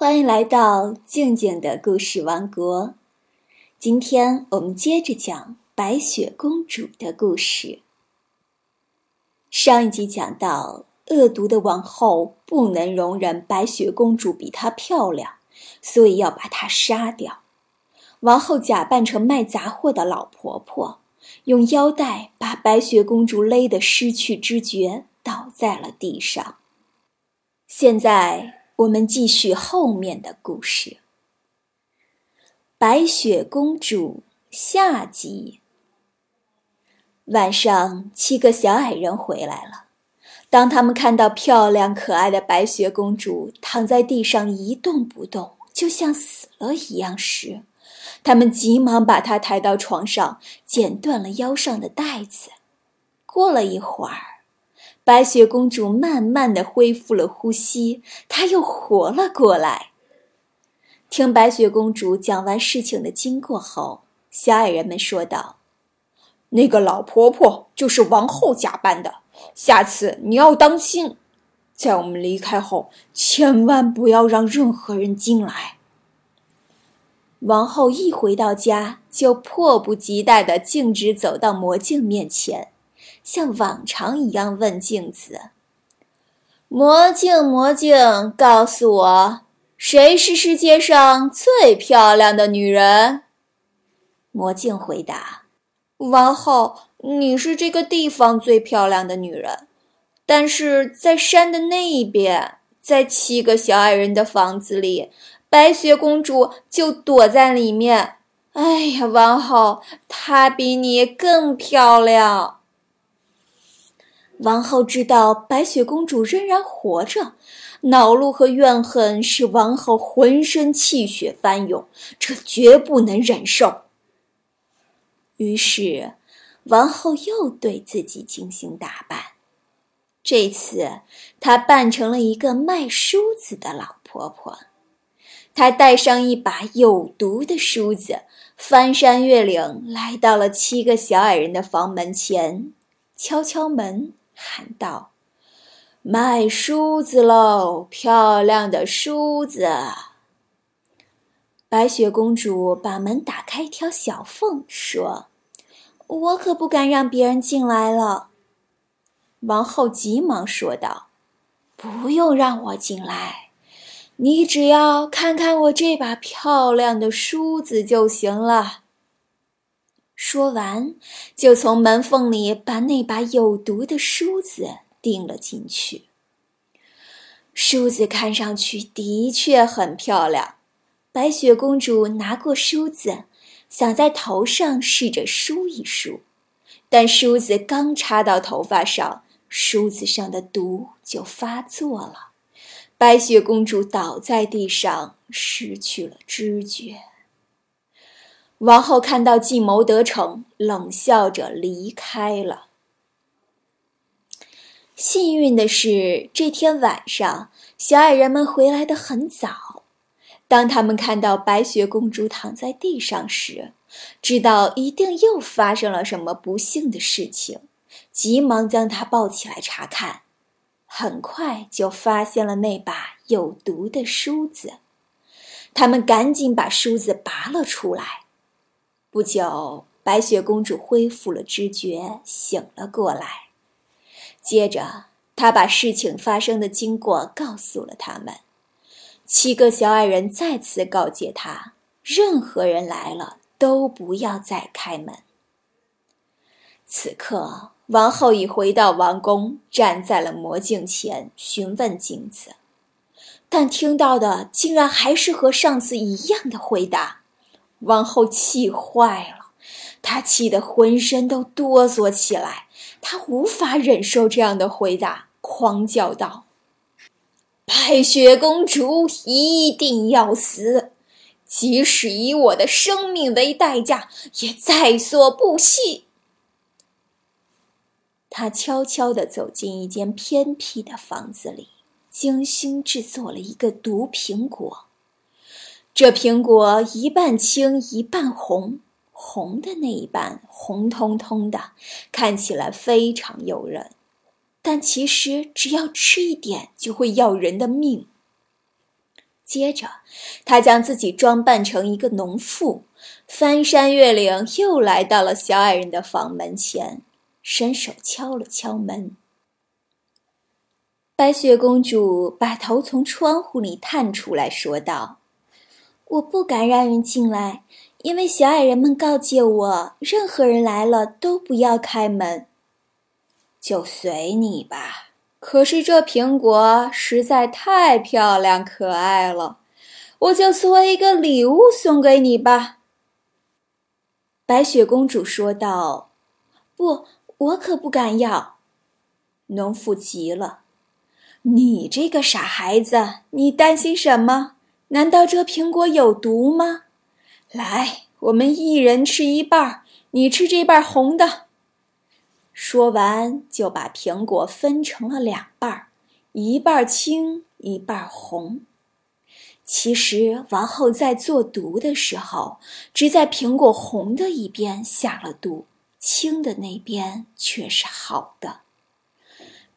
欢迎来到静静的故事王国。今天我们接着讲白雪公主的故事。上一集讲到，恶毒的王后不能容忍白雪公主比她漂亮，所以要把她杀掉。王后假扮成卖杂货的老婆婆，用腰带把白雪公主勒得失去知觉，倒在了地上。现在。我们继续后面的故事，《白雪公主》下集。晚上，七个小矮人回来了。当他们看到漂亮可爱的白雪公主躺在地上一动不动，就像死了一样时，他们急忙把她抬到床上，剪断了腰上的带子。过了一会儿。白雪公主慢慢的恢复了呼吸，她又活了过来。听白雪公主讲完事情的经过后，小矮人们说道：“那个老婆婆就是王后假扮的，下次你要当心，在我们离开后，千万不要让任何人进来。”王后一回到家，就迫不及待地径直走到魔镜面前。像往常一样问镜子：“魔镜，魔镜，告诉我，谁是世界上最漂亮的女人？”魔镜回答：“王后，你是这个地方最漂亮的女人，但是在山的那一边，在七个小矮人的房子里，白雪公主就躲在里面。哎呀，王后，她比你更漂亮。”王后知道白雪公主仍然活着，恼怒和怨恨使王后浑身气血翻涌，这绝不能忍受。于是，王后又对自己精心打扮。这次，她扮成了一个卖梳子的老婆婆。她带上一把有毒的梳子，翻山越岭，来到了七个小矮人的房门前，敲敲门。喊道：“卖梳子喽，漂亮的梳子！”白雪公主把门打开一条小缝，说：“我可不敢让别人进来了。”王后急忙说道：“不用让我进来，你只要看看我这把漂亮的梳子就行了。”说完，就从门缝里把那把有毒的梳子钉了进去。梳子看上去的确很漂亮。白雪公主拿过梳子，想在头上试着梳一梳，但梳子刚插到头发上，梳子上的毒就发作了。白雪公主倒在地上，失去了知觉。王后看到计谋得逞，冷笑着离开了。幸运的是，这天晚上，小矮人们回来的很早。当他们看到白雪公主躺在地上时，知道一定又发生了什么不幸的事情，急忙将她抱起来查看。很快就发现了那把有毒的梳子，他们赶紧把梳子拔了出来。不久，白雪公主恢复了知觉，醒了过来。接着，她把事情发生的经过告诉了他们。七个小矮人再次告诫她：任何人来了都不要再开门。此刻，王后已回到王宫，站在了魔镜前，询问镜子，但听到的竟然还是和上次一样的回答。王后气坏了，她气得浑身都哆嗦起来。她无法忍受这样的回答，狂叫道：“白雪公主一定要死，即使以我的生命为代价，也在所不惜。”她悄悄地走进一间偏僻的房子里，精心制作了一个毒苹果。这苹果一半青一半红，红的那一半红彤彤的，看起来非常诱人，但其实只要吃一点就会要人的命。接着，他将自己装扮成一个农妇，翻山越岭，又来到了小矮人的房门前，伸手敲了敲门。白雪公主把头从窗户里探出来说道：“我不敢让人进来，因为小矮人们告诫我，任何人来了都不要开门。就随你吧。”可是这苹果实在太漂亮可爱了，我就作为一个礼物送给你吧。”白雪公主说道。“不，我可不敢要。”农妇急了，“你这个傻孩子，你担心什么？难道这苹果有毒吗？来，我们一人吃一半，你吃这半红的。”说完，就把苹果分成了两半儿，一半青，一半红。其实，王后在做毒的时候，只在苹果红的一边下了毒，青的那边却是好的。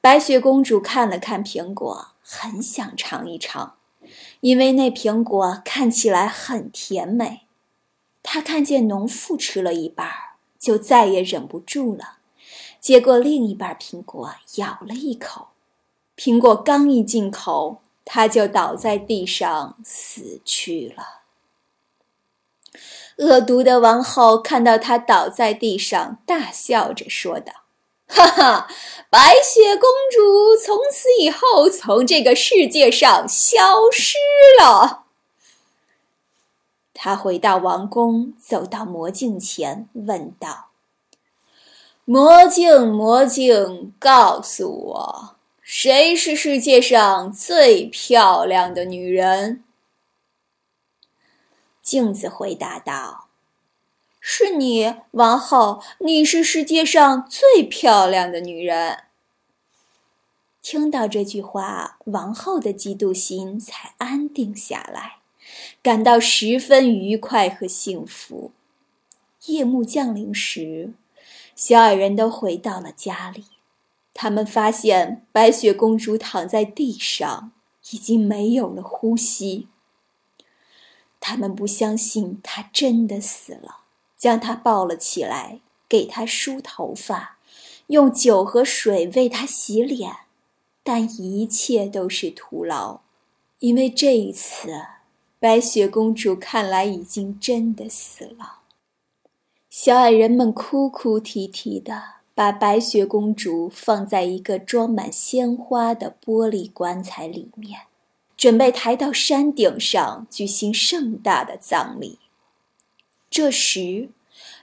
白雪公主看了看苹果，很想尝一尝，因为那苹果看起来很甜美。他看见农妇吃了一半，就再也忍不住了。接过另一半苹果，咬了一口，苹果刚一进口，他就倒在地上死去了。恶毒的王后看到他倒在地上，大笑着说道：“哈哈，白雪公主从此以后从这个世界上消失了。”他回到王宫，走到魔镜前，问道。魔镜，魔镜，告诉我，谁是世界上最漂亮的女人？镜子回答道：“是你，王后，你是世界上最漂亮的女人。”听到这句话，王后的嫉妒心才安定下来，感到十分愉快和幸福。夜幕降临时。小矮人都回到了家里，他们发现白雪公主躺在地上，已经没有了呼吸。他们不相信她真的死了，将她抱了起来，给她梳头发，用酒和水为她洗脸，但一切都是徒劳，因为这一次，白雪公主看来已经真的死了。小矮人们哭哭啼啼的，把白雪公主放在一个装满鲜花的玻璃棺材里面，准备抬到山顶上举行盛大的葬礼。这时，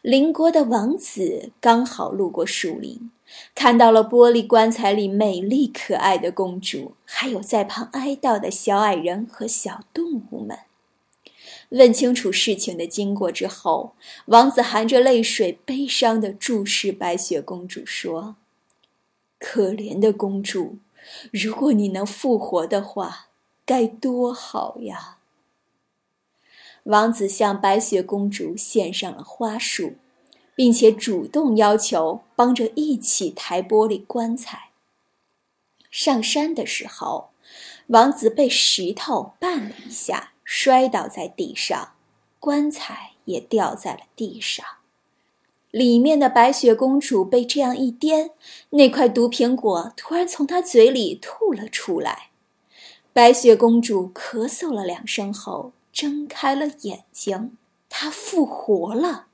邻国的王子刚好路过树林，看到了玻璃棺材里美丽可爱的公主，还有在旁哀悼的小矮人和小动物们。问清楚事情的经过之后，王子含着泪水，悲伤地注视白雪公主，说：“可怜的公主，如果你能复活的话，该多好呀！”王子向白雪公主献上了花束，并且主动要求帮着一起抬玻璃棺材。上山的时候，王子被石头绊了一下。摔倒在地上，棺材也掉在了地上。里面的白雪公主被这样一颠，那块毒苹果突然从她嘴里吐了出来。白雪公主咳嗽了两声后，睁开了眼睛。她复活了，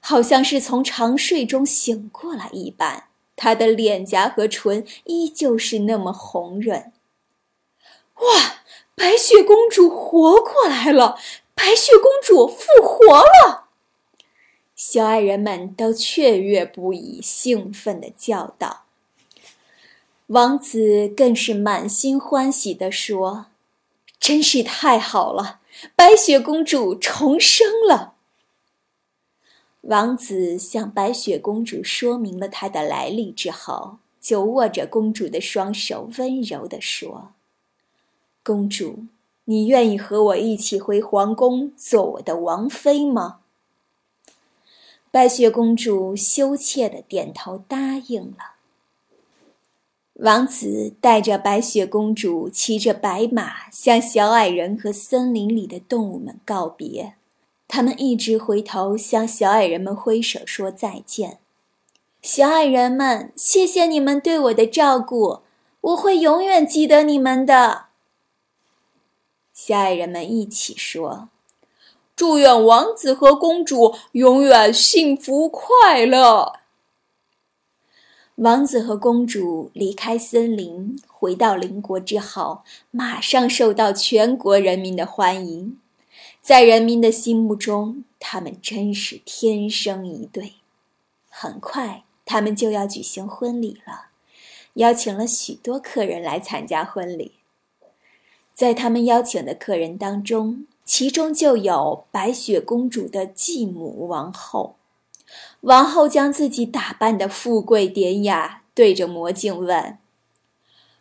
好像是从长睡中醒过来一般。她的脸颊和唇依旧是那么红润。哇！白雪公主活过来了！白雪公主复活了！小矮人们都雀跃不已，兴奋地叫道。王子更是满心欢喜地说：“真是太好了！白雪公主重生了。”王子向白雪公主说明了他的来历之后，就握着公主的双手，温柔地说。公主，你愿意和我一起回皇宫做我的王妃吗？白雪公主羞怯的点头答应了。王子带着白雪公主，骑着白马，向小矮人和森林里的动物们告别。他们一直回头向小矮人们挥手说再见。小矮人们，谢谢你们对我的照顾，我会永远记得你们的。小矮人们一起说：“祝愿王子和公主永远幸福快乐。”王子和公主离开森林，回到邻国之后，马上受到全国人民的欢迎。在人民的心目中，他们真是天生一对。很快，他们就要举行婚礼了，邀请了许多客人来参加婚礼。在他们邀请的客人当中，其中就有白雪公主的继母王后。王后将自己打扮的富贵典雅，对着魔镜问：“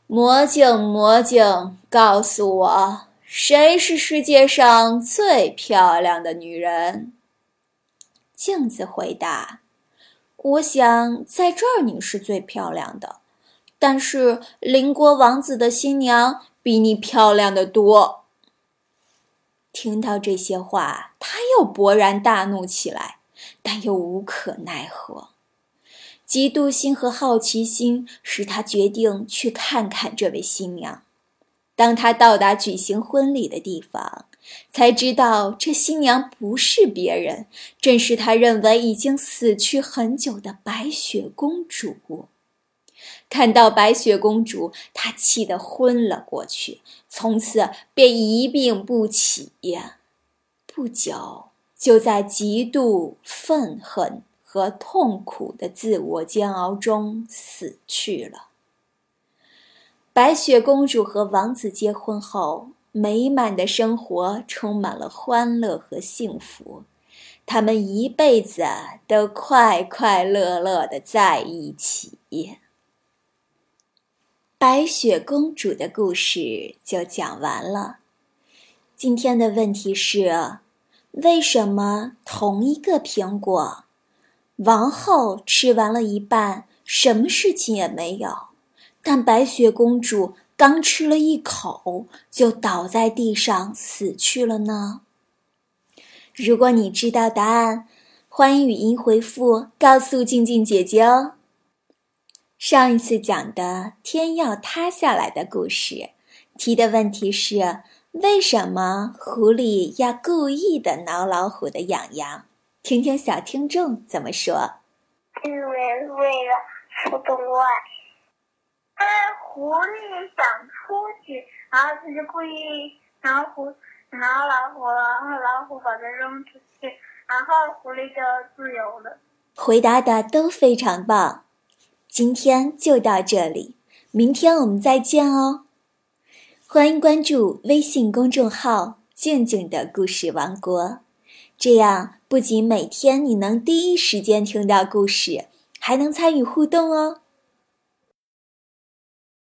魔镜，魔镜，告诉我，谁是世界上最漂亮的女人？”镜子回答：“我想在这儿你是最漂亮的，但是邻国王子的新娘比你漂亮的多。”听到这些话，他又勃然大怒起来。但又无可奈何，嫉妒心和好奇心使他决定去看看这位新娘。当他到达举行婚礼的地方，才知道这新娘不是别人，正是他认为已经死去很久的白雪公主。看到白雪公主，他气得昏了过去，从此便一病不起。不久。就在极度愤恨和痛苦的自我煎熬中死去了。白雪公主和王子结婚后，美满的生活充满了欢乐和幸福，他们一辈子都快快乐乐的在一起。白雪公主的故事就讲完了。今天的问题是。为什么同一个苹果，王后吃完了一半，什么事情也没有，但白雪公主刚吃了一口就倒在地上死去了呢？如果你知道答案，欢迎语音回复告诉静静姐姐哦。上一次讲的天要塌下来的故事，提的问题是。为什么狐狸要故意的挠老虎的痒痒？听听小听众怎么说。因为为了出洞外，哎，狐狸想出去，然后他就故意挠虎挠老虎，然后老虎把它扔出去，然后狐狸就自由了。回答的都非常棒，今天就到这里，明天我们再见哦。欢迎关注微信公众号“静静的故事王国”，这样不仅每天你能第一时间听到故事，还能参与互动哦。